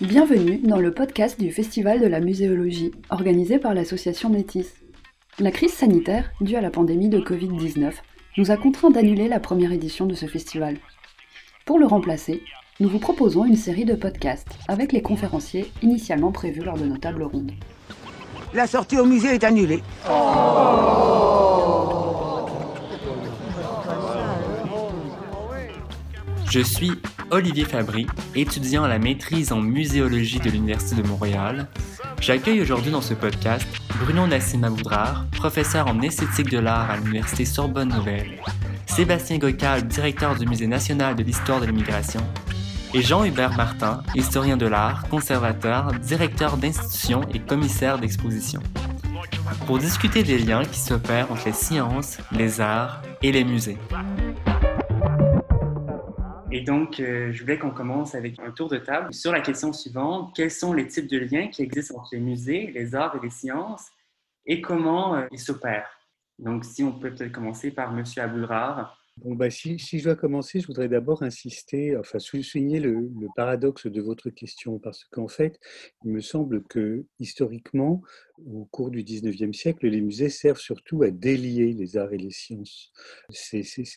Bienvenue dans le podcast du Festival de la muséologie, organisé par l'association Métis. La crise sanitaire, due à la pandémie de Covid-19, nous a contraints d'annuler la première édition de ce festival. Pour le remplacer, nous vous proposons une série de podcasts avec les conférenciers initialement prévus lors de nos tables rondes. La sortie au musée est annulée. Je suis Olivier Fabry, étudiant à la maîtrise en muséologie de l'Université de Montréal. J'accueille aujourd'hui dans ce podcast Bruno Nassim Aboudraр, professeur en esthétique de l'art à l'Université Sorbonne Nouvelle, Sébastien Gocal, directeur du Musée national de l'histoire de l'immigration, et Jean-Hubert Martin, historien de l'art, conservateur, directeur d'institution et commissaire d'exposition. Pour discuter des liens qui s'opèrent entre les sciences, les arts et les musées. Et donc, euh, je voulais qu'on commence avec un tour de table sur la question suivante. Quels sont les types de liens qui existent entre les musées, les arts et les sciences? Et comment euh, ils s'opèrent? Donc, si on peut peut-être commencer par M. Aboudrar. Bon, bah, si, si, je dois commencer, je voudrais d'abord insister, enfin souligner le, paradoxe de votre question, parce qu'en fait, il me semble que historiquement, au cours du 19e siècle, les musées servent surtout à délier les arts et les sciences.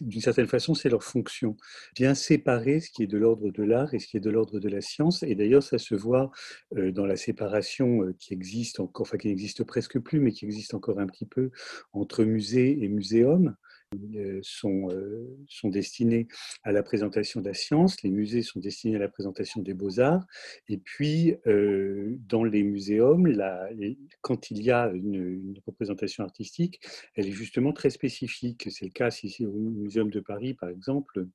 D'une certaine façon, c'est leur fonction. Bien séparer ce qui est de l'ordre de l'art et ce qui est de l'ordre de la science. Et d'ailleurs, ça se voit euh, dans la séparation euh, qui existe encore, enfin qui n'existe presque plus, mais qui existe encore un petit peu entre musée et muséum. Euh, sont, euh, sont destinés à la présentation de la science, les musées sont destinés à la présentation des beaux-arts, et puis euh, dans les muséums, quand il y a une, une, représentation artistique, elle est justement très spécifique. C'est le cas ici au Muséum de Paris, par exemple,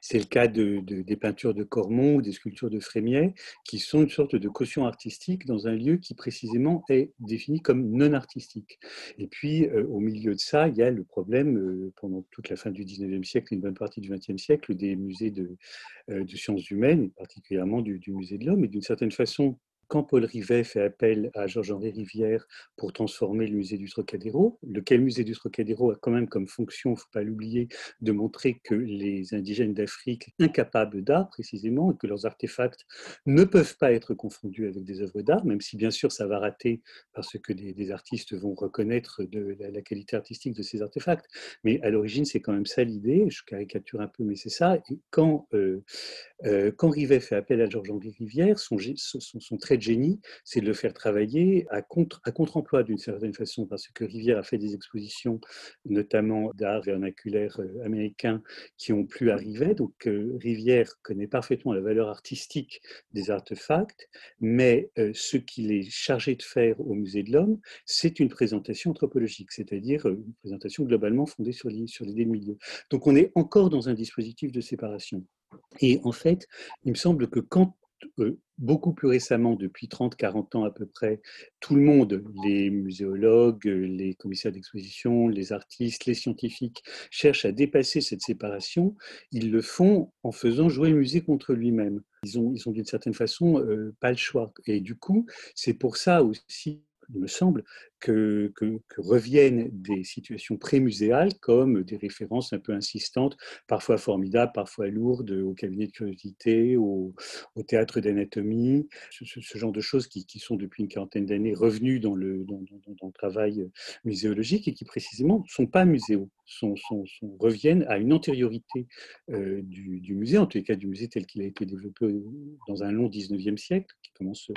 c'est le cas de, des peintures de Cormon ou des sculptures de Frémiet, qui sont une sorte de caution artistique dans un lieu qui précisément est défini comme non artistique. Et puis, euh, au milieu de ça, il y a le problème, euh, pendant toute la fin du 19e siècle une bonne partie du 20e siècle, des musées de, euh, sciences humaines, particulièrement du, du musée de l'homme. Et d'une certaine façon, quand Paul Rivet fait appel à Georges-Henri Rivière pour transformer le musée du Trocadéro, lequel musée du Trocadéro a quand même comme fonction, il ne faut pas l'oublier, de montrer que les indigènes d'Afrique, incapables d'art précisément, et que leurs artefacts ne peuvent pas être confondus avec des œuvres d'art, même si bien sûr ça va rater parce que des, artistes vont reconnaître la, qualité artistique de ces artefacts. Mais à l'origine, c'est quand même ça l'idée, je caricature un peu, mais c'est ça. Et quand, euh, euh, quand Rivet fait appel à Georges-Henri Rivière, son, son, son trait génie, c'est de le faire travailler à contre, à contre-emploi d'une certaine façon, parce que Rivière a fait des expositions, notamment d'art vernaculaire euh, américain, qui ont plu à Rivet. Donc euh, Rivière connaît parfaitement la valeur artistique des artefacts, mais euh, ce qu'il est chargé de faire au Musée de l'Homme, c'est une présentation anthropologique, c'est-à-dire une présentation globalement fondée sur l'idée sur de milieu. Donc on est encore dans un dispositif de séparation. Et en fait, il me semble que quand beaucoup plus récemment, depuis 30-40 ans à peu près, tout le monde, les muséologues, les commissaires d'exposition, les artistes, les scientifiques, cherchent à dépasser cette séparation. Ils le font en faisant jouer le musée contre lui-même. Ils ont, ils d'une certaine façon euh, pas le choix. Et du coup, c'est pour ça aussi il me semble, que, reviennent des situations pré-muséales comme des références un peu insistantes, parfois formidables, parfois lourdes, au cabinet de curiosité, au, théâtre d'anatomie, ce, genre de choses qui, sont depuis une quarantaine d'années revenues dans le, travail muséologique et qui précisément ne sont pas muséaux, reviennent à une antériorité euh, du, musée, en tous les cas du musée tel qu'il a été développé dans un long 19e siècle, qui commence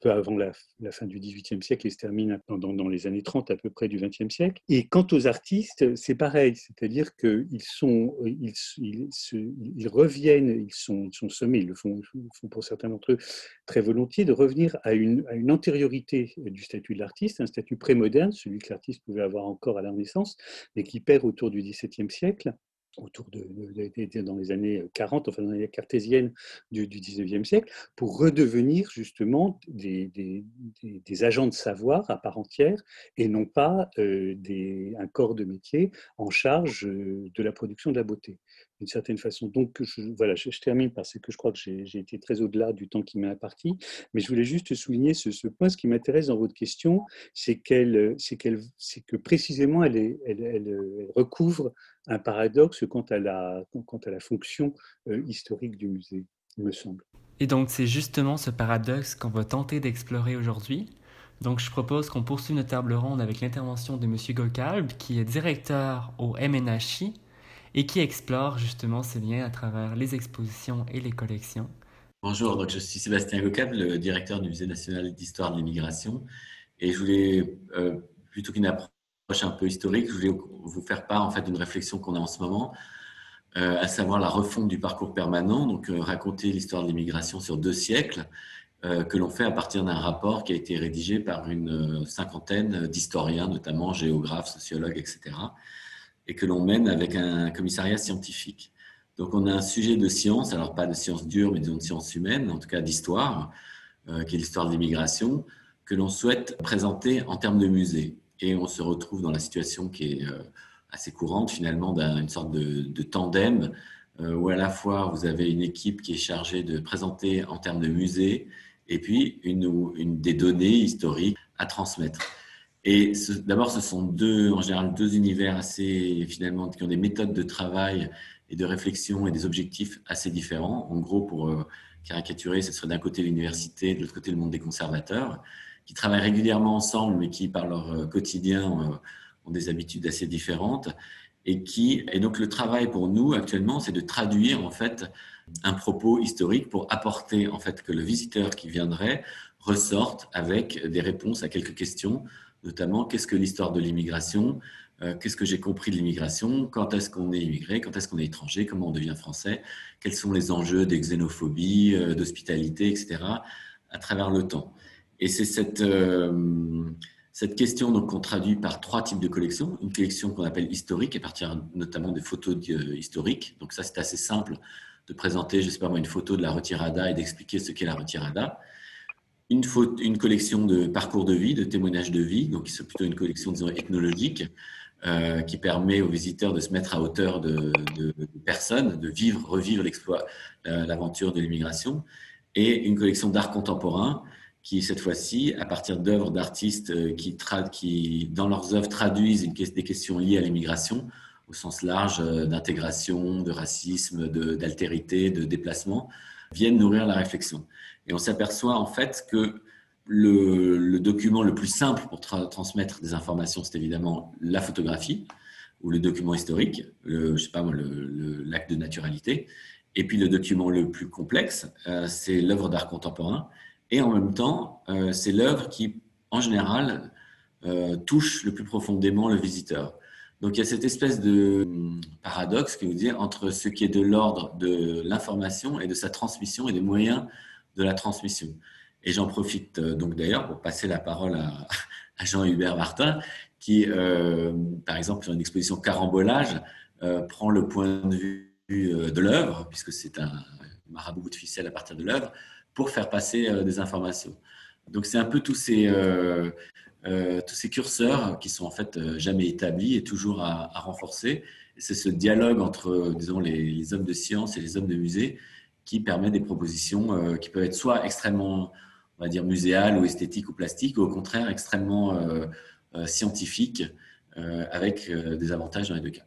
peu avant la, la fin du 18e siècle et se termine dans dans les années 30 à peu près du XXe siècle. Et quant aux artistes, c'est pareil, c'est-à-dire qu'ils sont, ils, ils, reviennent, ils sont, ils sont sommés, ils le font, font pour certains d'entre eux très volontiers, de revenir à une, à une antériorité du statut de l'artiste, un statut prémoderne, celui que l'artiste pouvait avoir encore à la Renaissance, mais qui perd autour du XVIIe siècle autour de, dans les années 40, enfin dans les années cartésiennes du, du 19e siècle, pour redevenir justement des, agents de savoir à part entière et non pas euh, un corps de métier en charge euh, de la production de la beauté d'une certaine façon. Donc, je, voilà, je, termine parce que je crois que j'ai été très au-delà du temps qui m'est imparti, mais je voulais juste souligner ce, ce point. Ce qui m'intéresse dans votre question, c'est c'est que précisément, elle, recouvre un paradoxe quant à la, quant à la fonction euh, historique du musée, il me semble. Et donc c'est justement ce paradoxe qu'on va tenter d'explorer aujourd'hui. Donc je propose qu'on poursuive notre table ronde avec l'intervention de M. Gokalb, qui est directeur au MNHI et qui explore justement ces liens à travers les expositions et les collections. Bonjour, donc je suis Sébastien Gokalb, le directeur du Musée national d'histoire de l'immigration. Et je voulais, euh, plutôt qu'une approche un peu historique, je voulais vous faire part en fait d'une réflexion qu'on a en ce moment euh, à savoir la refonte du parcours permanent, donc euh, raconter l'histoire de l'immigration sur deux siècles, que l'on fait à partir d'un rapport qui a été rédigé par une cinquantaine d'historiens, notamment géographes, sociologues, etc., et que l'on mène avec un commissariat scientifique. Donc on a un sujet de science, alors pas de sciences dures, mais disons de sciences humaines, en tout cas d'histoire, qui est l'histoire de l'immigration, que l'on souhaite présenter en termes de musée. Et on se retrouve dans la situation qui est assez courante finalement d'une sorte de, tandem euh, où à la fois vous avez une équipe qui est chargée de présenter en termes de musée et puis une, une des données historiques à transmettre. Et d'abord, ce sont deux, en général, deux univers assez, finalement, qui ont des méthodes de travail et de réflexion et des objectifs assez différents. En gros, pour euh, caricaturer, ce serait d'un côté l'université, de l'autre côté le monde des conservateurs, qui travaillent régulièrement ensemble, mais qui, par leur euh, quotidien, ont des habitudes assez différentes et qui et donc le travail pour nous actuellement c'est de traduire en fait un propos historique pour apporter en fait que le visiteur qui viendrait ressorte avec des réponses à quelques questions notamment qu'est-ce que l'histoire de l'immigration euh, qu'est-ce que j'ai compris de l'immigration quand est-ce qu'on est immigré quand est-ce qu'on est étranger comment on devient français quels sont les enjeux des xénophobie euh, d'hospitalité etc à travers le temps et c'est cette euh, cette question, donc, on traduit par trois types de collections. Une collection qu'on appelle historique, à partir notamment des photos historiques. Donc, ça, c'est assez simple de présenter, je sais pas moi, une photo de la retirada et d'expliquer ce qu'est la retirada. Une, collection de parcours de vie, de témoignages de vie, donc c'est plutôt une collection, disons, ethnologique, euh, qui permet aux visiteurs de se mettre à hauteur de, personnes, de vivre, revivre euh, l'aventure de l'immigration. Et une collection d'art contemporain, qui cette fois-ci, à partir d'œuvres d'artistes euh, qui, dans leurs œuvres, traduisent des questions liées à l'immigration, au sens large d'intégration, de racisme, d'altérité, de, déplacement, viennent nourrir la réflexion. Et on s'aperçoit en fait que le, document le plus simple pour transmettre des informations, c'est évidemment la photographie ou le document historique, le, je sais pas l'acte de naturalité. Et puis le document le plus complexe, euh, c'est l'œuvre d'art contemporain et en même temps, euh, c'est l'œuvre qui, en général, euh, touche le plus profondément le visiteur. Donc il y a cette espèce de hum, paradoxe qui vous dire entre ce qui est de l'ordre de l'information et de sa transmission et des moyens de la transmission. Et j'en profite euh, donc d'ailleurs pour passer la parole à, Jean-Hubert Martin, qui, par exemple, sur une exposition Carambolage, prend le point de vue de l'œuvre, puisque c'est un marabout de ficelle à partir de l'œuvre, pour faire passer euh, des informations. Donc c'est un peu tous ces, euh, euh, tous ces curseurs qui sont en fait jamais établis et toujours à, renforcer. C'est ce dialogue entre, disons, les, hommes de science et les hommes de musée qui permet des propositions qui peuvent être soit extrêmement, on va dire, muséales ou esthétiques ou plastiques, ou au contraire extrêmement scientifiques, avec des avantages dans les deux cas.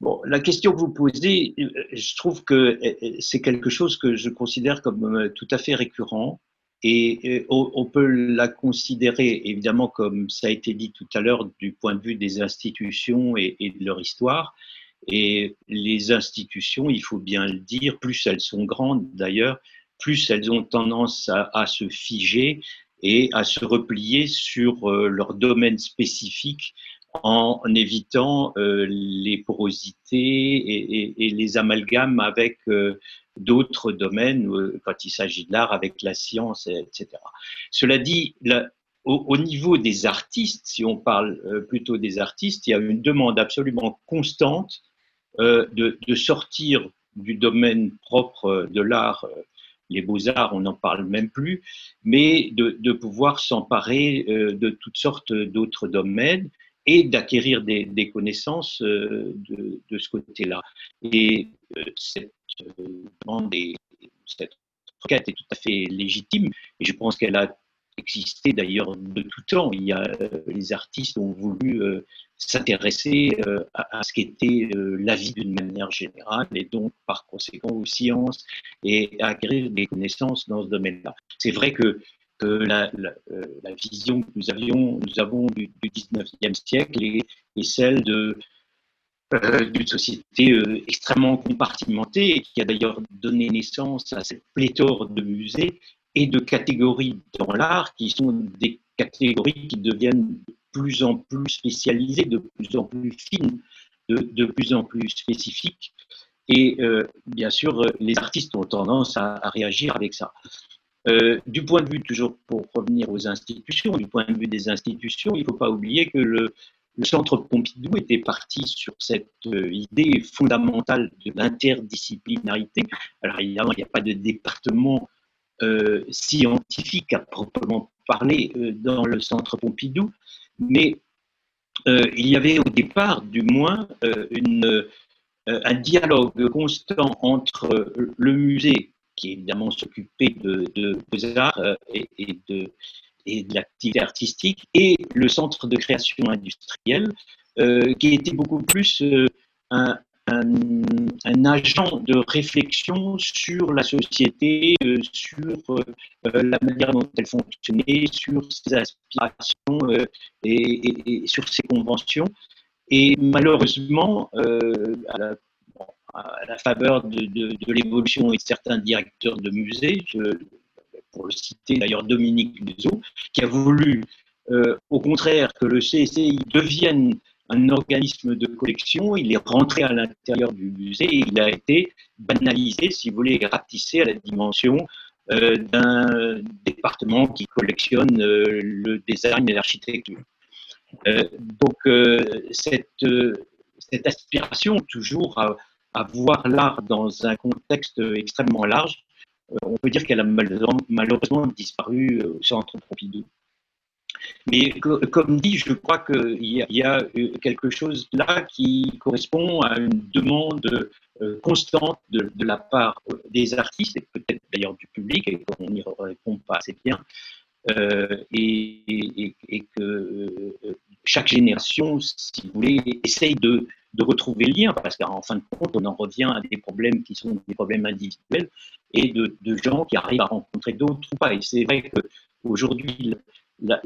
Bon, la question que vous posez, euh, je trouve que euh, c'est quelque chose que je considère comme euh, tout à fait récurrent. Et on peut la considérer, évidemment, comme ça a été dit tout à l'heure, du point de vue des institutions et, de leur histoire. Et les institutions, il faut bien le dire, plus elles sont grandes d'ailleurs, plus elles ont tendance à, se figer et à se replier sur leur domaine spécifique en évitant euh, les porosités et, les amalgames avec euh, d'autres domaines, euh, quand il s'agit de l'art, avec la science, etc. Cela dit, au, niveau des artistes, si on parle plutôt des artistes, il y a une demande absolument constante de, sortir du domaine propre de l'art les beaux-arts, on n'en parle même plus, mais de, pouvoir s'emparer de toutes sortes d'autres domaines et d'acquérir des, connaissances euh, de, de ce côté-là. Et euh, cette, euh, cette requête est tout à fait légitime et je pense qu'elle a existé d'ailleurs de tout temps. Il y a les artistes ont voulu s'intéresser à, ce qu'était la vie d'une manière générale et donc par conséquent aux sciences et acquérir des connaissances dans ce domaine-là. C'est vrai que la, vision que nous avions, nous avons du, du 19e siècle est, celle de, d'une société extrêmement compartimentée qui a d'ailleurs donné naissance à cette pléthore de musées et de catégories dans l'art qui sont des catégories qui deviennent de plus en plus spécialisées, de plus en plus fines, de, plus en plus spécifiques. Et euh, bien sûr, les artistes ont tendance à, réagir avec ça. Euh, du point de vue, toujours pour revenir aux institutions, du point de vue des institutions, il ne faut pas oublier que le, le Centre Pompidou était parti sur cette euh, idée fondamentale de l'interdisciplinarité. Alors évidemment, il n'y a pas de département euh, scientifique à proprement parler euh, dans le centre Pompidou, mais euh, il y avait au départ, du moins, un dialogue constant entre le musée, qui évidemment s'occupait de, de, arts et, et, de, et de l'activité artistique, et le centre de création industrielle, qui était beaucoup plus un, un, agent de réflexion sur la société, euh, sur euh, la manière dont elle fonctionnait, sur ses aspirations euh, et, sur ses conventions. Et malheureusement, à la, faveur de, l'évolution et de certains directeurs de musées, pour le citer d'ailleurs Dominique Luzo, qui a voulu au contraire que le CSI devienne un organisme de collection, il est rentré à l'intérieur du musée et il a été banalisé, si vous voulez, rapetissé à la dimension euh, d'un département qui collectionne euh, le design et l'architecture. Euh, donc cette, aspiration toujours à, à voir l'art dans un contexte extrêmement large, on peut dire qu'elle a malheureusement disparu au centre Pompidou. Mais comme dit, je crois qu'il y, a euh, quelque chose là qui correspond à une demande euh, constante de, la part euh, des artistes et peut-être d'ailleurs du public, et qu'on n'y répond pas assez bien, et, que chaque génération, si vous voulez, essaye de, retrouver le lien, parce qu'en fin de compte, on en revient à des problèmes qui sont des problèmes individuels et de, de gens qui arrivent à rencontrer d'autres ou pas. Et c'est vrai qu'aujourd'hui, la,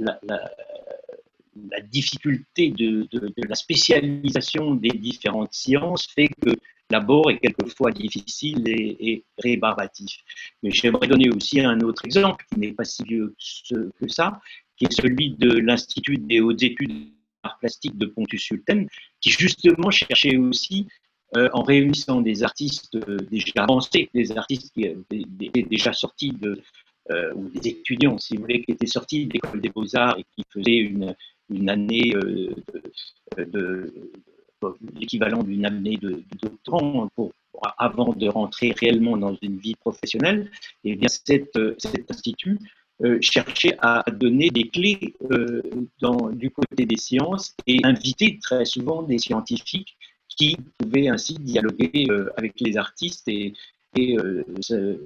difficulté de, la spécialisation des différentes sciences fait que l'abord est quelquefois difficile et, rébarbatif. Mais j'aimerais donner aussi un autre exemple qui n'est pas si vieux que ça, qui est celui de l'Institut des hautes études d'art plastique de Pontus-Sultan, qui justement cherchait aussi euh, en réunissant des artistes euh, déjà avancés, des artistes qui étaient déjà sortis de, euh, ou des étudiants, si vous voulez, qui étaient sortis de l'école des beaux-arts et qui faisaient une, année euh, de, l'équivalent d'une année de, doctorant pour, avant de rentrer réellement dans une vie professionnelle, et eh bien cet institut euh, cherchait à donner des clés du côté des sciences et inviter très souvent des scientifiques qui pouvaient ainsi dialoguer avec les artistes et se,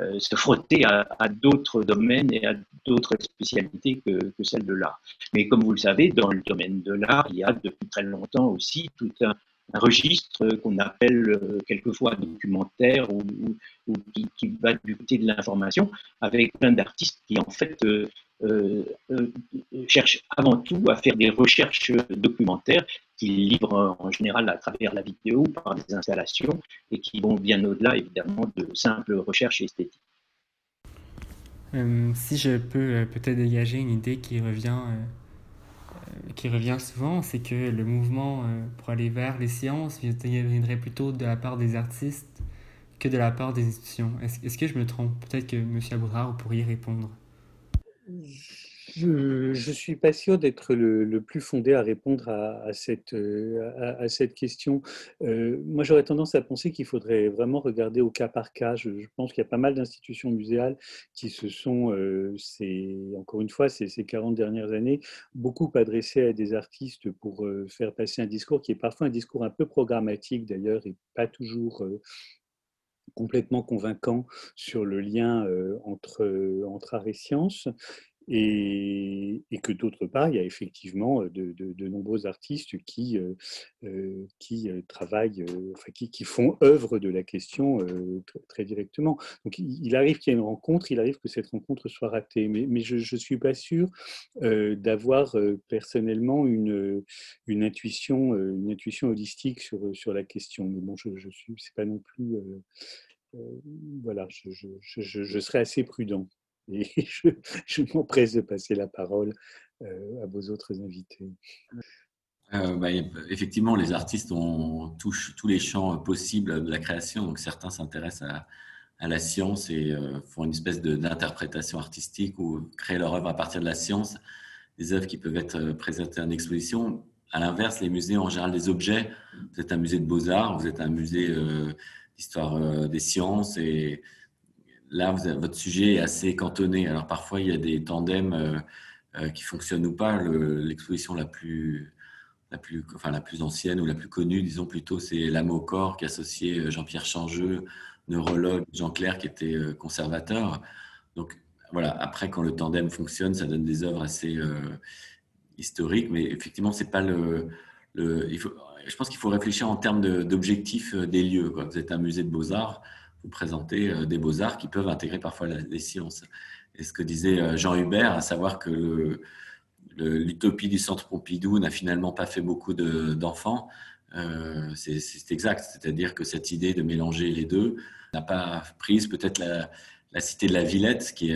euh, se frotter à, d'autres domaines et à d'autres spécialités que, que celles de l'art. Mais comme vous le savez, dans le domaine de l'art, il y a depuis très longtemps aussi tout un, un registre qu'on appelle euh, quelquefois documentaire ou, qui, va du côté de l'information, avec plein d'artistes qui en fait euh, euh, cherchent avant tout à faire des recherches documentaires qu'ils livrent en général à travers la vidéo, par des installations, et qui vont bien au-delà évidemment de simples recherches esthétiques. si je peux peut-être dégager une idée qui revient qui revient souvent, c'est que le mouvement euh, pour aller vers les sciences viendrait plutôt de la part des artistes que de la part des institutions. Est-ce que je me trompe? Peut-être que M. Aboudra, vous pourriez répondre. Je suis pas sûr d'être le, plus fondé à répondre à, cette, euh, cette, question. Euh, moi, j'aurais tendance à penser qu'il faudrait vraiment regarder au cas par cas. Je, pense qu'il y a pas mal d'institutions muséales qui se sont, euh, encore une fois, ces, ces 40 dernières années, beaucoup adressées à des artistes pour faire passer un discours qui est parfois un discours un peu programmatique d'ailleurs et pas toujours complètement convaincant sur le lien entre, entre art et science. Et, que d'autre part, il y a effectivement de, nombreux artistes qui, qui travaillent, enfin, qui, qui, font œuvre de la question très, directement. Donc il arrive qu'il y ait une rencontre, il arrive que cette rencontre soit ratée, mais, je ne suis pas sûr d'avoir personnellement une, une, intuition, une intuition holistique sur, sur la question. Mais bon, je ne suis pas non plus... voilà, je, je, je serai assez prudent. Et je, m'empresse de passer la parole euh, à vos autres invités. Euh, bah, effectivement, les artistes ont, touchent tous les champs possibles de la création. Donc, certains s'intéressent à, la science et euh, font une espèce d'interprétation artistique ou créent leur œuvre à partir de la science, des œuvres qui peuvent être présentées en exposition. À l'inverse, les musées ont en général des objets. Vous êtes un musée de beaux-arts, vous êtes un musée d'histoire des sciences et là, votre sujet est assez cantonné. Alors parfois, il y a des tandems euh, euh, qui fonctionnent ou pas. L'exposition la plus, la, plus, enfin, la plus ancienne ou la plus connue, disons plutôt, c'est L'âme au corps qui associait euh, Jean-Pierre Changeux, neurologue, Jean Clair qui était conservateur. Donc voilà, après, quand le tandem fonctionne, ça donne des œuvres assez historiques, mais effectivement, c'est pas le. je pense qu'il faut réfléchir en termes d'objectifs des lieux. Quoi. Vous êtes un musée de beaux-arts vous présenter euh, des beaux-arts qui peuvent intégrer parfois les sciences. Et ce que disait euh, Jean Hubert, à savoir que l'utopie du centre Pompidou n'a finalement pas fait beaucoup d'enfants, euh, c'est exact. C'est-à-dire que cette idée de mélanger les deux n'a pas prise peut-être la, cité de la Villette qui,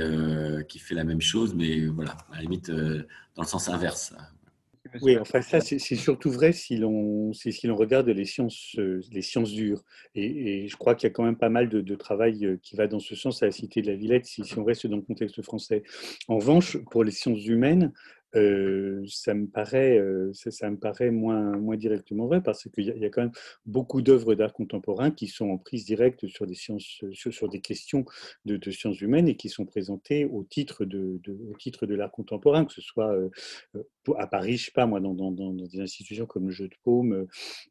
fait la même chose, mais voilà, à la limite dans le sens inverse. Oui, enfin ça, c'est surtout vrai si l'on si l'on regarde les sciences, euh, les sciences dures. Et, je crois qu'il y a quand même pas mal de, travail euh, qui va dans ce sens à la Cité de la Villette, si, si on reste dans le contexte français. En revanche, pour les sciences humaines, ça, me paraît, ça, me paraît moins, directement vrai parce qu'il y, a quand même beaucoup d'œuvres d'art contemporain qui sont en prise directe sur des, sciences, sur, des questions de, sciences humaines et qui sont présentées au titre de, l'art contemporain, que ce soit à Paris, je sais pas moi, dans, des institutions comme le Jeu de Paume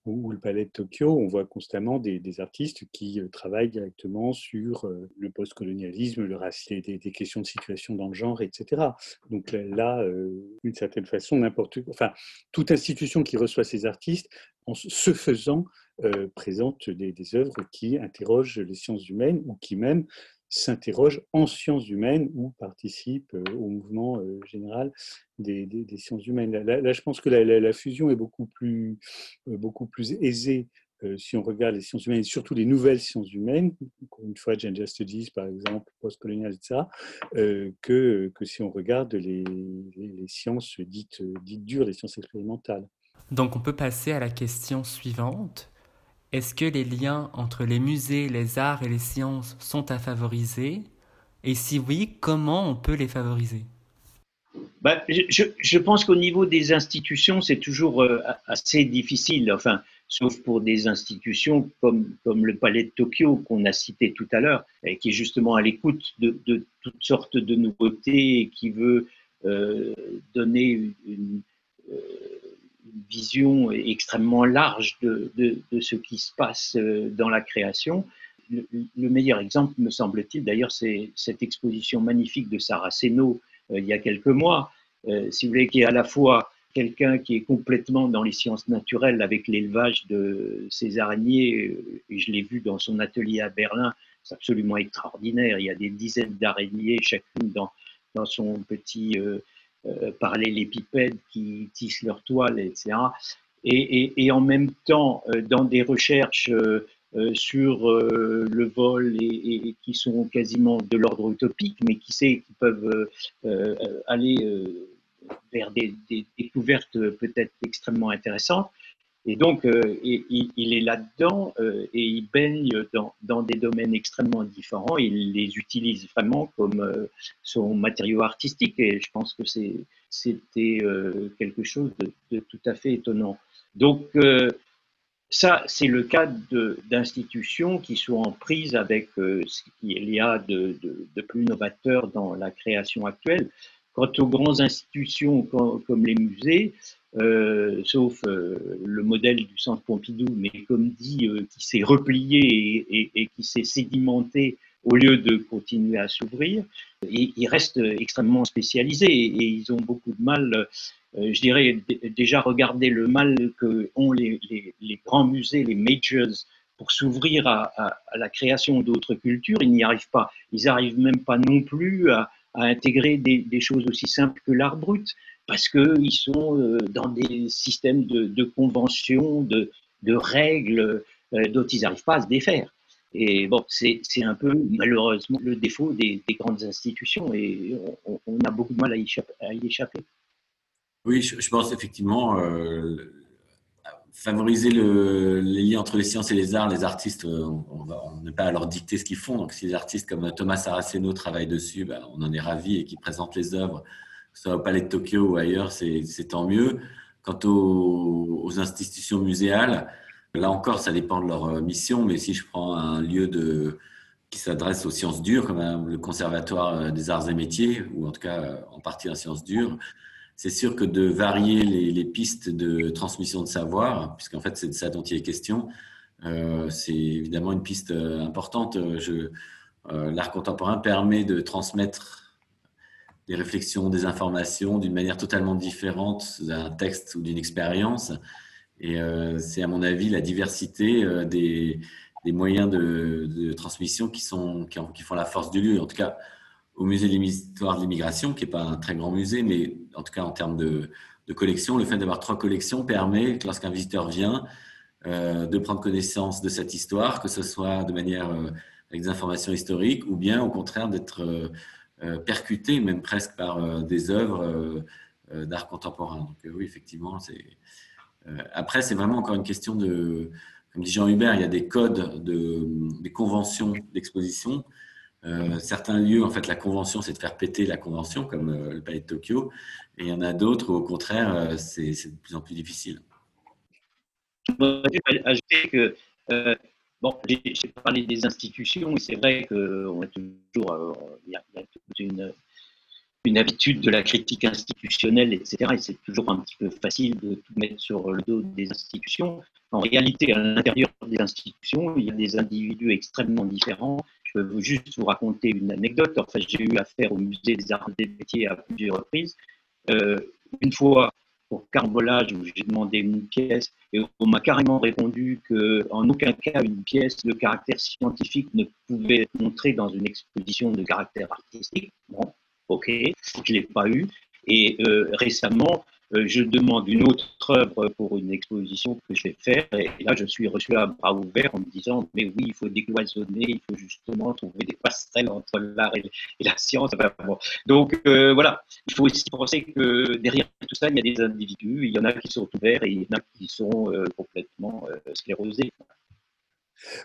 ou, le Palais de Tokyo, on voit constamment des, artistes qui travaillent directement sur le postcolonialisme, le racisme, des, questions de situation dans le genre, etc. Donc là, d'une certaine façon, enfin, toute institution qui reçoit ces artistes, en se faisant, euh, présente des, œuvres qui interrogent les sciences humaines ou qui même s'interrogent en sciences humaines ou participent euh, au mouvement euh, général des, sciences humaines. Là, je pense que la, fusion est beaucoup plus, aisée si on regarde les sciences humaines, et surtout les nouvelles sciences humaines, encore une fois, Gender Studies par exemple, postcolonial, etc., euh, que, que si on regarde les, les, sciences dites, dites dures, les sciences expérimentales. Donc on peut passer à la question suivante. Est-ce que les liens entre les musées, les arts et les sciences sont à favoriser? Et si oui, comment on peut les favoriser? Bah, je, je, pense qu'au niveau des institutions, c'est toujours euh, assez difficile. Enfin, sauf pour des institutions comme, comme le Palais de Tokyo qu'on a cité tout à l'heure, qui est justement à l'écoute de, de, toutes sortes de nouveautés et qui veut euh, donner une, euh, une, vision extrêmement large de, de, ce qui se passe euh, dans la création. Le, le meilleur exemple, me semble-t-il, d'ailleurs, c'est cette exposition magnifique de Sarah Seno il y a quelques mois, si vous voulez, qui est à la fois quelqu'un qui est complètement dans les sciences naturelles avec l'élevage de ces araignées, euh, et je l'ai vu dans son atelier à Berlin, c'est absolument extraordinaire. Il y a des dizaines d'araignées, chacune dans, dans son petit euh, euh, parallélépipède qui tissent leur toile, etc. Et, en même temps, euh, dans des recherches euh, sur le vol et, et, qui sont quasiment de l'ordre utopique, mais qui sait qui peuvent aller vers des, découvertes peut-être extrêmement intéressantes. Et donc, euh, il, est là-dedans euh, et il baigne dans, des domaines extrêmement différents. Il les utilise vraiment comme euh, son matériau artistique et je pense que c'était quelque chose de, tout à fait étonnant. Donc, ça, c'est le cas d'institutions qui sont en prise avec ce qu'il y a de, de, plus novateur dans la création actuelle. Quant aux grandes institutions comme les musées, sauf le modèle du centre Pompidou, mais comme dit, qui s'est replié et, qui s'est sédimenté au lieu de continuer à s'ouvrir. Ils restent extrêmement spécialisés et, ils ont beaucoup de mal, je dirais, déjà regarder le mal que ont les, grands musées, les majors, pour s'ouvrir à, la création d'autres cultures. Ils n'y arrivent pas. Ils n'arrivent même pas non plus à, intégrer des, choses aussi simples que l'art brut, parce qu'ils sont euh, dans des systèmes de, conventions, de, règles euh, dont ils n'arrivent pas à se défaire. Et bon, c'est un peu malheureusement le défaut des, grandes institutions et on, a beaucoup de mal à y, échapper. Oui, je, pense effectivement, euh, favoriser le, les liens entre les sciences et les arts, les artistes, euh, on n'est pas à leur dicter ce qu'ils font. Donc, si les artistes comme Thomas Saraceno travaillent dessus, ben, on en est ravi et qu'ils présentent les œuvres, que ce soit au Palais de Tokyo ou ailleurs, c'est tant mieux. Quant aux, institutions muséales, là encore, ça dépend de leur euh, mission. Mais si je prends un lieu qui s'adresse aux sciences dures, comme le Conservatoire euh, des arts et métiers, ou en tout cas en partie en sciences dures, c'est sûr que de varier les, pistes de transmission de savoir, puisqu'en fait c'est de ça dont il est question, euh, c'est évidemment une piste euh, importante. Euh, l'art contemporain permet de transmettre des réflexions, des informations d'une manière totalement différente d'un texte ou d'une expérience. Et c'est à mon avis la diversité des, moyens de, transmission qui, sont, qui, font la force du lieu. En tout cas, au musée de l'histoire de l'immigration, qui n'est pas un très grand musée, mais en tout cas en termes de, collection, le fait d'avoir trois collections permet, lorsqu'un visiteur vient, euh, de prendre connaissance de cette histoire, que ce soit de manière euh, avec des informations historiques, ou bien au contraire d'être euh, percuté, même presque par des œuvres d'art contemporain. Donc oui, effectivement, c'est. après, c'est vraiment encore une question de, comme dit Jean Hubert, il y a des codes, de, des conventions d'exposition euh, certains lieux, en fait, la convention, c'est de faire péter la convention, comme euh, le palais de Tokyo. Et il y en a d'autres où, au contraire, euh, c'est de plus en plus difficile. Ajouter que, bon, j'ai parlé des institutions, c'est vrai qu'on a toujours, une, habitude de la critique institutionnelle, etc. Et c'est toujours un petit peu facile de tout mettre sur le dos des institutions. En réalité, à l'intérieur des institutions, il y a des individus extrêmement différents peux juste vous raconter une anecdote. Enfin, j'ai eu affaire au musée des arts et des métiers à plusieurs reprises. Euh, une fois, pour carbolage, j'ai demandé une pièce et on m'a carrément répondu qu'en aucun cas une pièce de caractère scientifique ne pouvait être montrée dans une exposition de caractère artistique. Bon, ok, je ne l'ai pas eu. Et euh, récemment, je demande une autre œuvre pour une exposition que je vais faire. Et là, je suis reçu à bras ouverts en me disant, mais oui, il faut décloisonner, il faut justement trouver des passerelles entre l'art et, la science. Donc euh, voilà, il faut aussi penser que derrière tout ça, il y a des individus, il y en a qui sont ouverts et il y en a qui sont euh, complètement sclérosés.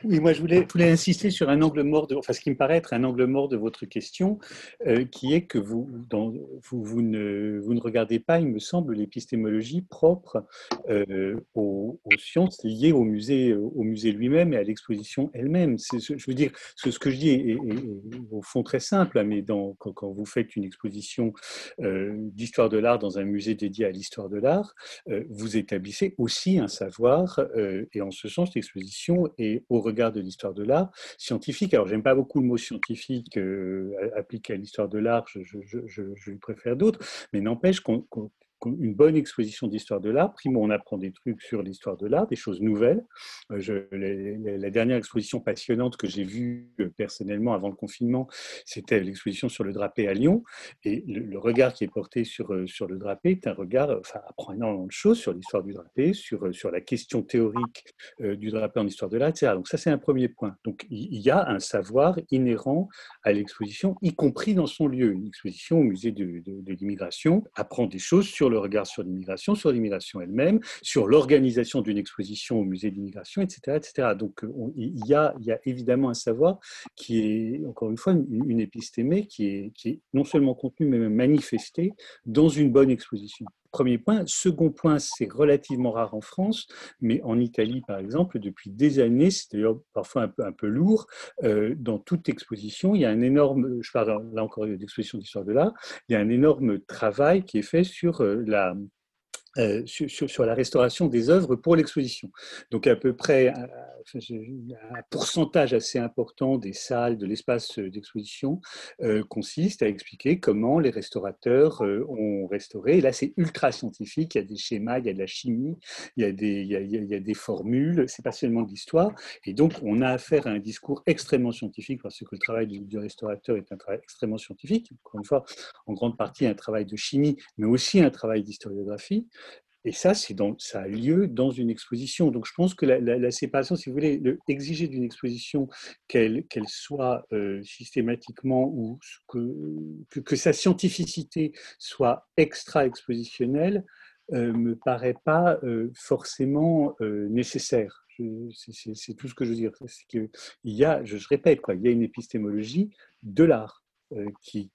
Oui, moi je voulais, insister sur un angle mort, de, enfin ce qui me paraît être un angle mort de votre question, euh, qui est que vous, vous, ne, vous, ne, regardez pas, il me semble, l'épistémologie propre euh, aux, sciences liées au musée, au musée lui-même et à l'exposition elle-même. Je veux dire, ce, que je dis est, au fond très simple, hein, mais quand, vous faites une exposition euh, d'histoire de l'art dans un musée dédié à l'histoire de l'art, vous établissez aussi un savoir, et en ce sens, l'exposition est au regard de l'histoire de l'art scientifique. Alors, j'aime pas beaucoup le mot scientifique euh, appliqué à l'histoire de l'art, je, préfère d'autres, mais n'empêche qu'on une bonne exposition d'histoire de l'art. Primo, on apprend des trucs sur l'histoire de l'art, des choses nouvelles. Euh, la, dernière exposition passionnante que j'ai vue euh, personnellement avant le confinement, c'était l'exposition sur le drapé à Lyon. Et le, regard qui est porté sur, euh, sur le drapé est un regard, enfin, apprend énormément de choses sur l'histoire du drapé, sur, sur la question théorique du drapé en histoire de l'art, etc. Donc ça, c'est un premier point. Donc il y a un savoir inhérent à l'exposition, y compris dans son lieu. Une exposition au musée de, de l'immigration apprend des choses sur le regard sur l'immigration, sur l'immigration elle-même, sur l'organisation d'une exposition au musée d'immigration, etc., etc. Donc il, y a, il y a évidemment un savoir qui est, encore une fois, une, épistémée qui est, qui est non seulement contenue, mais même manifestée dans une bonne exposition. Premier point. Second point, c'est relativement rare en France, mais en Italie, par exemple, depuis des années, c'est d'ailleurs parfois un peu, lourd, euh, dans toute exposition, il y a un énorme, je parle là encore d'exposition d'histoire de l'art, il y a un énorme travail qui est fait sur euh, la, euh, sur, la restauration des œuvres pour l'exposition. Donc à peu près un, pourcentage assez important des salles de l'espace d'exposition euh, consiste à expliquer comment les restaurateurs euh, ont restauré. Et là, c'est ultra scientifique. Il y a des schémas, il y a de la chimie, il y a des, il y a, formules. C'est pas seulement de l'histoire. Et donc, on a affaire à un discours extrêmement scientifique parce que le travail du, du restaurateur est un travail extrêmement scientifique. Encore une fois, en grande partie un travail de chimie, mais aussi un travail d'historiographie. Et ça, ça a lieu dans une exposition. Donc, je pense que la, séparation, si vous voulez, le, exiger d'une exposition qu'elle soit euh, systématiquement ou que, sa scientificité soit extra-expositionnelle, euh, me paraît pas euh, forcément euh, nécessaire. C'est tout ce que je veux dire. Il y a, je, répète, quoi, il y a une épistémologie de l'art qui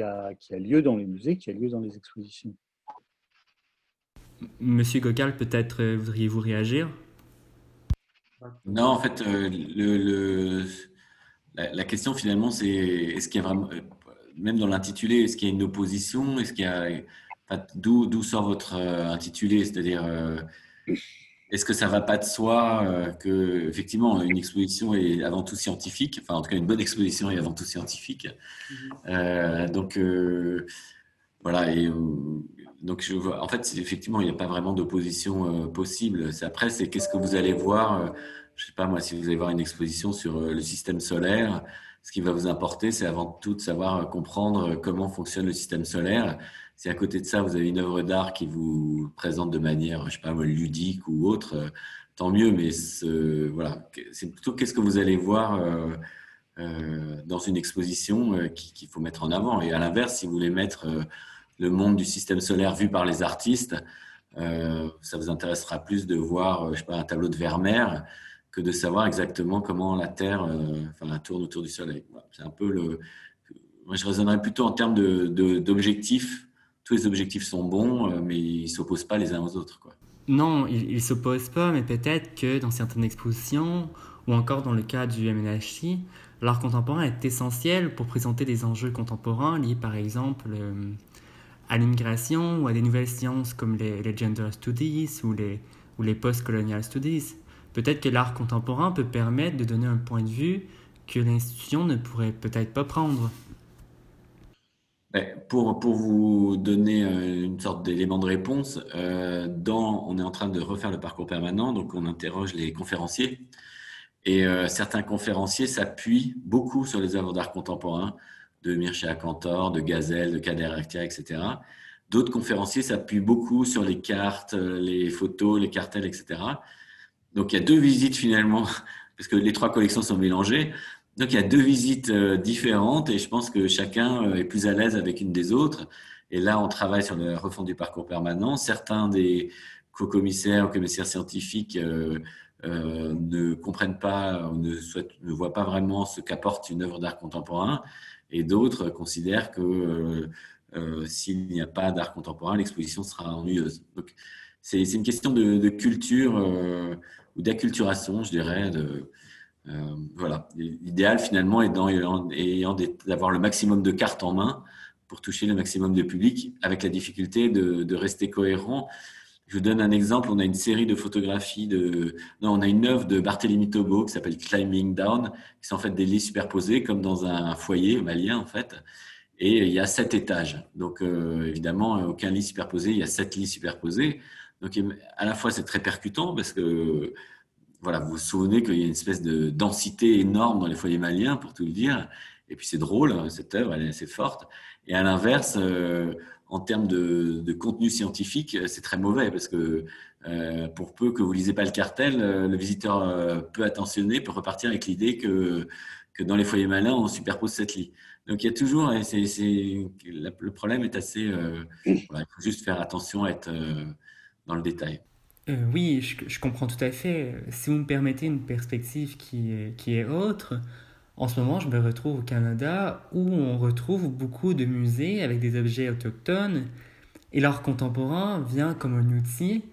a lieu dans les musées, qui a lieu dans les expositions. Monsieur Gokal, peut-être euh, voudriez-vous réagir? Non, en fait, euh, le, la, question finalement, c'est est-ce qu'il y a vraiment, euh, même dans l'intitulé, est-ce qu'il y a une opposition? Est-ce qu'il y a, d'où, sort votre intitulé? C'est-à-dire, est-ce que ça va pas de soi que effectivement une exposition est avant tout scientifique? Enfin, en tout cas, une bonne exposition est avant tout scientifique. Mm-hmm. donc voilà, et donc, en fait, effectivement, il n'y a pas vraiment d'opposition euh, possible. Après, c'est qu'est-ce que vous allez voir. Euh, je ne sais pas, moi, si vous allez voir une exposition sur euh, le système solaire, ce qui va vous importer, c'est avant tout de savoir comprendre comment fonctionne le système solaire. Si à côté de ça, vous avez une œuvre d'art qui vous présente de manière, je sais pas, ludique ou autre, tant mieux. Mais voilà, c'est plutôt qu'est-ce que vous allez voir dans une exposition qu'il faut mettre en avant. Et à l'inverse, si vous voulez mettre le monde du système solaire vu par les artistes, euh, ça vous intéressera plus de voir, euh, je sais pas, un tableau de Vermeer que de savoir exactement comment la Terre euh, enfin, tourne autour du Soleil. C'est un peu le. Moi, je raisonnerais plutôt en termes d'objectifs. Tous les objectifs sont bons, mais ils ne s'opposent pas les uns aux autres. Quoi. Non, ils ne s'opposent pas, mais peut-être que dans certaines expositions, ou encore dans le cas du MNHC, l'art contemporain est essentiel pour présenter des enjeux contemporains liés par exemple à l'immigration ou à des nouvelles sciences comme les, gender studies ou les, ou les post-colonial studies. Peut-être que l'art contemporain peut permettre de donner un point de vue que l'institution ne pourrait peut-être pas prendre. Pour, pour vous donner euh, une sorte d'élément de réponse, euh, on est en train de refaire le parcours permanent, donc on interroge les conférenciers. Et euh, certains conférenciers s'appuient beaucoup sur les œuvres d'art contemporain de Mircea Cantor, de Gazelle, de Kader Akhtia, etc. D'autres conférenciers s'appuient beaucoup sur les cartes, les photos, les cartels, etc. Donc il y a deux visites finalement, parce que les trois collections sont mélangées. Donc il y a deux visites euh, différentes et je pense que chacun euh, est plus à l'aise avec une des autres. Et là, on travaille sur le refond du parcours permanent. Certains des co-commissaires ou commissaires scientifiques euh, ne comprennent pas, ne, ne voient pas vraiment ce qu'apporte une œuvre d'art contemporain et d'autres considèrent que euh, euh, s'il n'y a pas d'art contemporain, l'exposition sera ennuyeuse. Donc, c'est une question de, culture euh, ou d'acculturation, je dirais. Voilà. L'idéal, finalement, est d'avoir le maximum de cartes en main pour toucher le maximum de public, avec la difficulté de rester cohérent je vous donne un exemple. On a une série de photographies de, non, on a une œuvre de Barthélemy Tobo qui s'appelle Climbing Down, qui sont en fait des lits superposés comme dans un foyer malien en fait. Et il y a sept étages. Donc euh, évidemment, aucun lit superposé, il y a sept lits superposés. Donc à la fois c'est très percutant parce que voilà, vous vous souvenez qu'il y a une espèce de densité énorme dans les foyers maliens pour tout le dire. Et puis c'est drôle, hein, cette œuvre, elle est assez forte. Et à l'inverse, euh, en termes de, contenu scientifique, c'est très mauvais parce que euh, pour peu que vous lisez pas le cartel, euh, le visiteur euh, peu attentionné peut repartir avec l'idée que, que dans les foyers malins, on superpose cette lit. Donc il y a toujours, le problème est assez, il faut juste faire attention à être dans le détail. oui, je, je, comprends tout à fait. Si vous me permettez une perspective qui, qui est autre, en ce moment, je me retrouve au Canada où on retrouve beaucoup de musées avec des objets autochtones et l'art contemporain vient comme un outil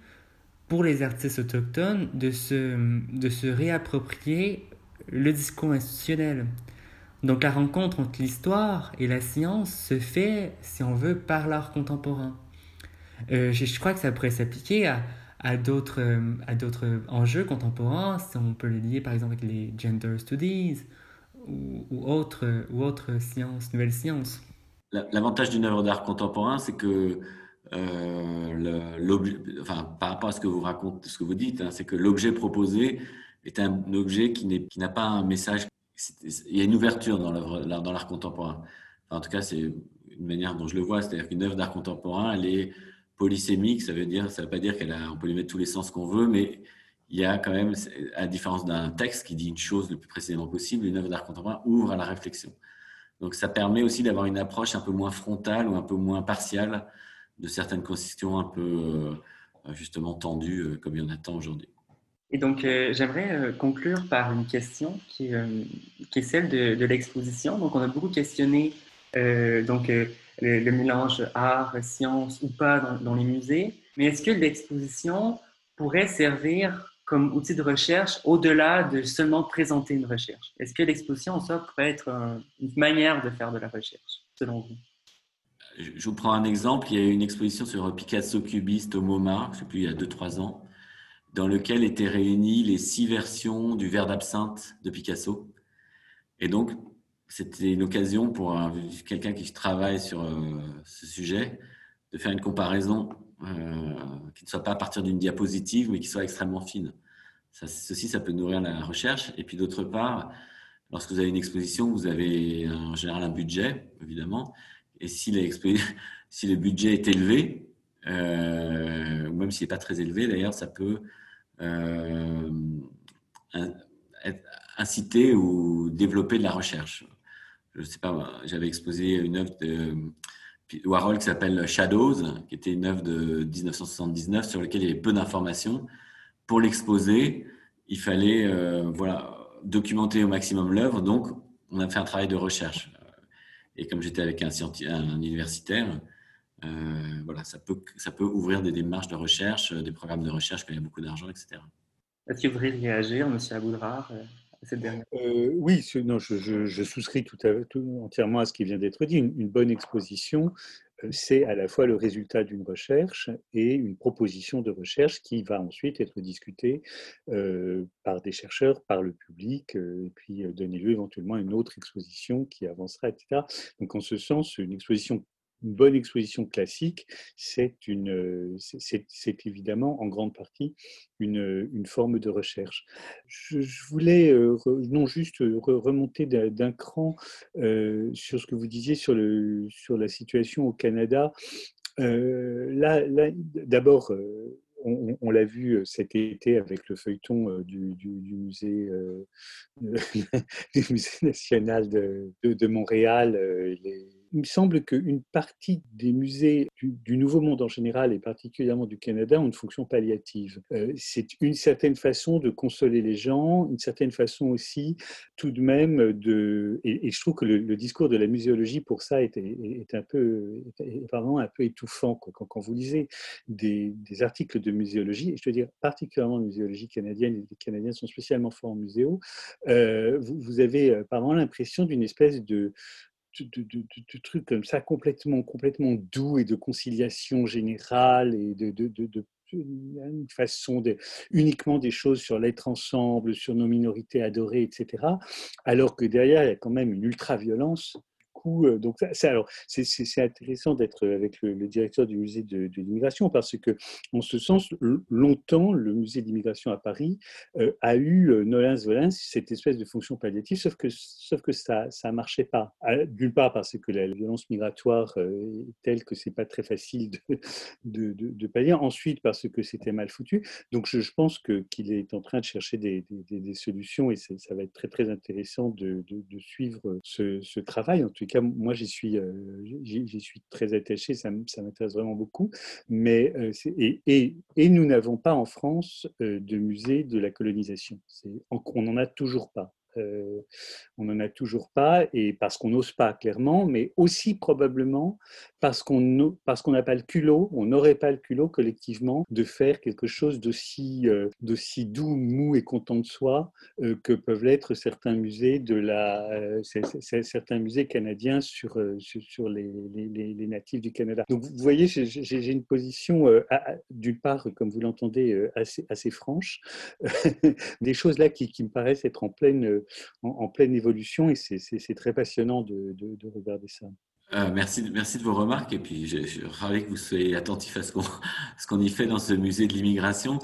pour les artistes autochtones de se, de se réapproprier le discours institutionnel. Donc la rencontre entre l'histoire et la science se fait, si on veut, par l'art contemporain. je, crois que ça pourrait s'appliquer à, d'autres à d'autres enjeux contemporains, si on peut le lier par exemple avec les gender studies ou, ou ou autres sciences, nouvelles sciences. L'avantage d'une œuvre d'art contemporain, c'est que euh, par rapport à ce que vous racontez, ce que vous dites, hein, c'est que l'objet proposé est un objet qui n'a pas un message. Il y a une ouverture dans l'art contemporain. en tout cas, c'est une manière dont je le vois, c'est-à-dire qu'une œuvre d'art contemporain, elle est polysémique, ça veut dire, ça veut pas dire qu'on peut lui mettre tous les sens qu'on veut, mais il y a quand même, à différence d'un texte qui dit une chose le plus précisément possible, une œuvre d'art contemporain ouvre à la réflexion. Donc ça permet aussi d'avoir une approche un peu moins frontale ou un peu moins partiale de certaines questions un peu euh, justement tendues euh, comme il y en a tant aujourd'hui. Et donc, euh, j'aimerais conclure par une question qui, est celle de, l'exposition. Donc, on a beaucoup questionné donc, le, mélange art, science ou pas dans les musées. Mais est-ce que l'exposition pourrait servir comme outil de recherche au-delà de seulement présenter une recherche Est-ce que l'exposition en soi pourrait être une manière de faire de la recherche, selon vous? Je vous prends un exemple. Il y a eu une exposition sur Picasso cubiste au MoMA, je ne sais plus, il y a 2-3 ans, dans lequel étaient réunies les six versions du verre d'absinthe de Picasso. Et donc, c'était une occasion pour quelqu'un qui travaille sur euh, ce sujet de faire une comparaison qui ne soit pas à partir d'une diapositive, mais qui soit extrêmement fine. Ceci, ça peut nourrir la recherche. Et puis d'autre part, lorsque vous avez une exposition, vous avez en général un budget, évidemment, et si, si le budget est élevé, euh, ou même s'il n'est pas très élevé d'ailleurs, ça peut euh, inciter ou développer de la recherche. Je ne sais pas, j'avais exposé une œuvre de Warhol qui s'appelle Shadows, qui était une œuvre de 1979 sur laquelle il y avait peu d'informations. Pour l'exposer, il fallait euh, voilà, documenter au maximum l'œuvre, donc on a fait un travail de recherche. Et comme j'étais avec un, un universitaire, euh, voilà, ça peut, ça peut ouvrir des démarches de recherche, euh, des programmes de recherche quand il y a beaucoup d'argent, etc. Est-ce que vous voudriez réagir, M. Aboudrar, euh, dernière Oui, non, je, souscris tout, entièrement à ce qui vient d'être dit. Une, une, bonne exposition, c'est à la fois le résultat d'une recherche et une proposition de recherche qui va ensuite être discutée par des chercheurs, par le public, et puis donner lieu éventuellement à une autre exposition qui avancera, etc. Donc en ce sens, une exposition une bonne exposition classique, c'est évidemment en grande partie une, une forme de recherche. Je, voulais euh, non juste remonter d'un cran euh, sur ce que vous disiez sur, la situation au Canada. Euh, là, d'abord, on, l'a vu cet été avec le feuilleton du, musée, national de, Montréal, il me semble qu'une partie des musées du, Nouveau Monde en général, et particulièrement du Canada, ont une fonction palliative. Euh, c'est une certaine façon de consoler les gens, une certaine façon aussi tout de même de... Et, je trouve que le, discours de la muséologie pour ça est, un peu, est un peu étouffant. Quand, vous lisez des, articles de muséologie, et je veux dire particulièrement de muséologie canadienne, les Canadiens sont spécialement forts en muséo, euh, vous, avez euh, par moment l'impression d'une espèce de, de, trucs comme ça complètement, complètement doux et de conciliation générale et de, une façon de, uniquement des choses sur l'être ensemble, sur nos minorités adorées, etc. Alors que derrière, il y a quand même une ultra-violence euh, donc, c'est, alors, c'est, intéressant d'être avec le, directeur du musée de, l'immigration parce que, en ce sens, longtemps, le musée d'immigration à Paris euh, a eu euh, nolens volens cette espèce de fonction palliative, sauf que, sauf que ça ne marchait pas. D'une part parce que la violence migratoire est telle que c'est pas très facile de, de, de, pallier. Ensuite parce que c'était mal foutu. Donc, je, pense que, qu'il est en train de chercher des, des, solutions et ça va être très très intéressant de, suivre ce, ce travail. En tout cas, moi, j'y suis, euh, j'y suis très attaché, ça, m'intéresse vraiment beaucoup. Mais, euh, et, et, et, nous n'avons pas en France euh, de musée de la colonisation. On n'en a toujours pas. On n'en a toujours pas, et parce qu'on n'ose pas clairement, mais aussi probablement parce qu'on n'a pas le culot, on n'aurait pas le culot collectivement de faire quelque chose d'aussi d'aussi doux, mou et content de soi que peuvent l'être certains musées de la certains musées canadiens sur sur, les, les, natifs du Canada. Donc vous voyez, j'ai une position d'une part, comme vous l'entendez, assez assez franche, des choses là qui, qui me paraissent être en pleine en, pleine évolution et c'est très passionnant de, de, regarder ça. Euh, merci, merci de vos remarques et puis je, suis ravi que vous soyez attentif à ce qu'on qu'on y fait dans ce musée de l'immigration.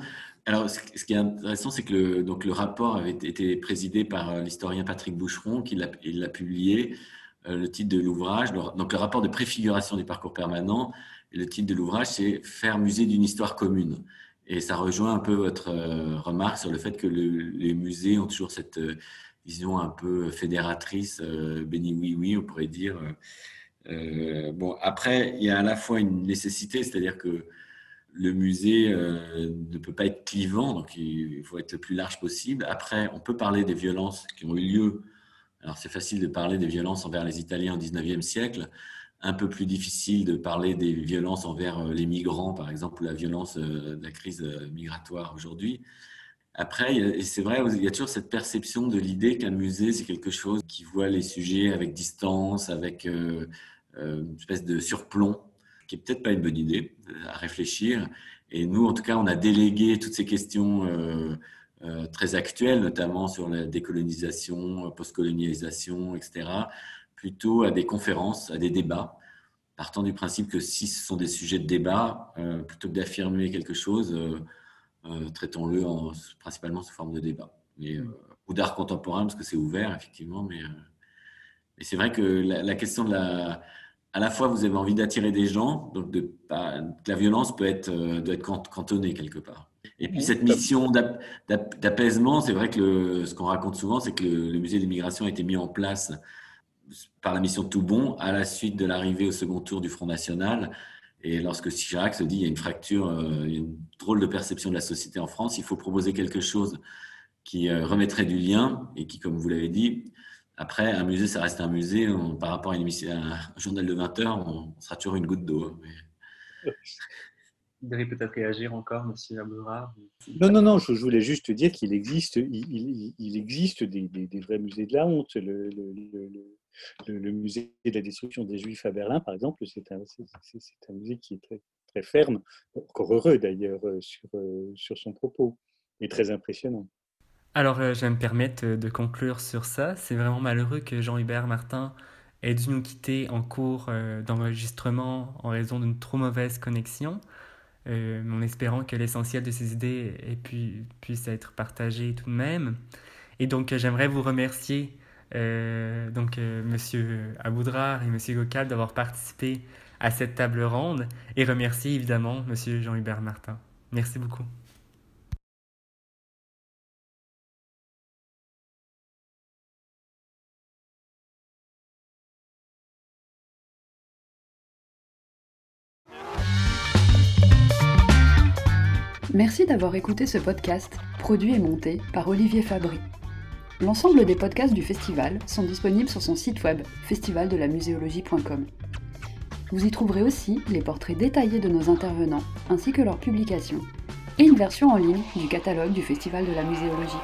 Alors, ce, qui est intéressant, c'est que le, donc, le rapport avait été présidé par euh, l'historien Patrick Boucheron, qui l'a publié. Euh, le titre de l'ouvrage, donc le rapport de préfiguration du parcours permanent, et le titre de l'ouvrage, c'est Faire musée d'une histoire commune. Et ça rejoint un peu votre remarque sur le fait que les musées ont toujours cette vision un peu fédératrice, euh, béni oui oui, on pourrait dire. Euh, bon, après, il y a à la fois une nécessité, c'est-à-dire que le musée euh, ne peut pas être clivant, donc il faut être le plus large possible. Après, on peut parler des violences qui ont eu lieu. Alors, c'est facile de parler des violences envers les Italiens au 19e siècle, un peu plus difficile de parler des violences envers les migrants, par exemple, ou la violence de la crise migratoire aujourd'hui. Après, c'est vrai, il y a toujours cette perception de l'idée qu'un musée, c'est quelque chose qui voit les sujets avec distance, avec euh, euh, une espèce de surplomb, qui est peut-être pas une bonne idée à réfléchir. Et nous, en tout cas, on a délégué toutes ces questions euh, très actuelles, notamment sur la décolonisation, postcolonialisation, etc., plutôt à des conférences, à des débats, partant du principe que si ce sont des sujets de débat, plutôt que d'affirmer quelque chose, euh, traitons-le principalement sous forme de débat. Mais, mm. euh, ou d'art contemporain, parce que c'est ouvert, effectivement. Mais, euh, mais c'est vrai que la, question de la. À la fois, vous avez envie d'attirer des gens, donc de, la violence peut être, doit être cantonnée quelque part. Et puis cette mission d'apaisement, c'est vrai que ce qu'on raconte souvent, c'est que le, le musée d'immigration a été mis en place par la mission Toubon à la suite de l'arrivée au second tour du Front National et lorsque Chirac se dit il y a une fracture, euh, il y a une drôle de perception de la société en France, il faut proposer quelque chose qui euh, remettrait du lien et qui, comme vous l'avez dit, après, un musée, ça reste un musée. par rapport à, une émission, un journal de 20 heures, on, sera toujours une goutte d'eau. Hein, mais... Vous devez peut-être réagir encore, monsieur Aboura Non, non, non, je, voulais juste dire qu'il existe, il, il, existe des, des, vrais musées de la honte. le, le, musée de la destruction des Juifs à Berlin, par exemple, c'est un, musée qui est très, ferme, encore heureux d'ailleurs euh, sur, euh, sur son propos, et très impressionnant. Alors, euh, je vais me permettre de conclure sur ça. C'est vraiment malheureux que Jean-Hubert Martin ait dû nous quitter en cours d'enregistrement en raison d'une trop mauvaise connexion, en espérant que l'essentiel de ses idées puisse être partagé tout de même. Et donc, j'aimerais vous remercier euh, donc euh, Monsieur Aboudrar et Monsieur Gokal d'avoir participé à cette table ronde et remercier évidemment Monsieur Jean-Hubert Martin. Merci beaucoup. Merci d'avoir écouté ce podcast, produit et monté par Olivier Fabry. L'ensemble des podcasts du festival sont disponibles sur son site web festivaldelamuséologie.com. Vous y trouverez aussi les portraits détaillés de nos intervenants ainsi que leurs publications et une version en ligne du catalogue du Festival de la muséologie.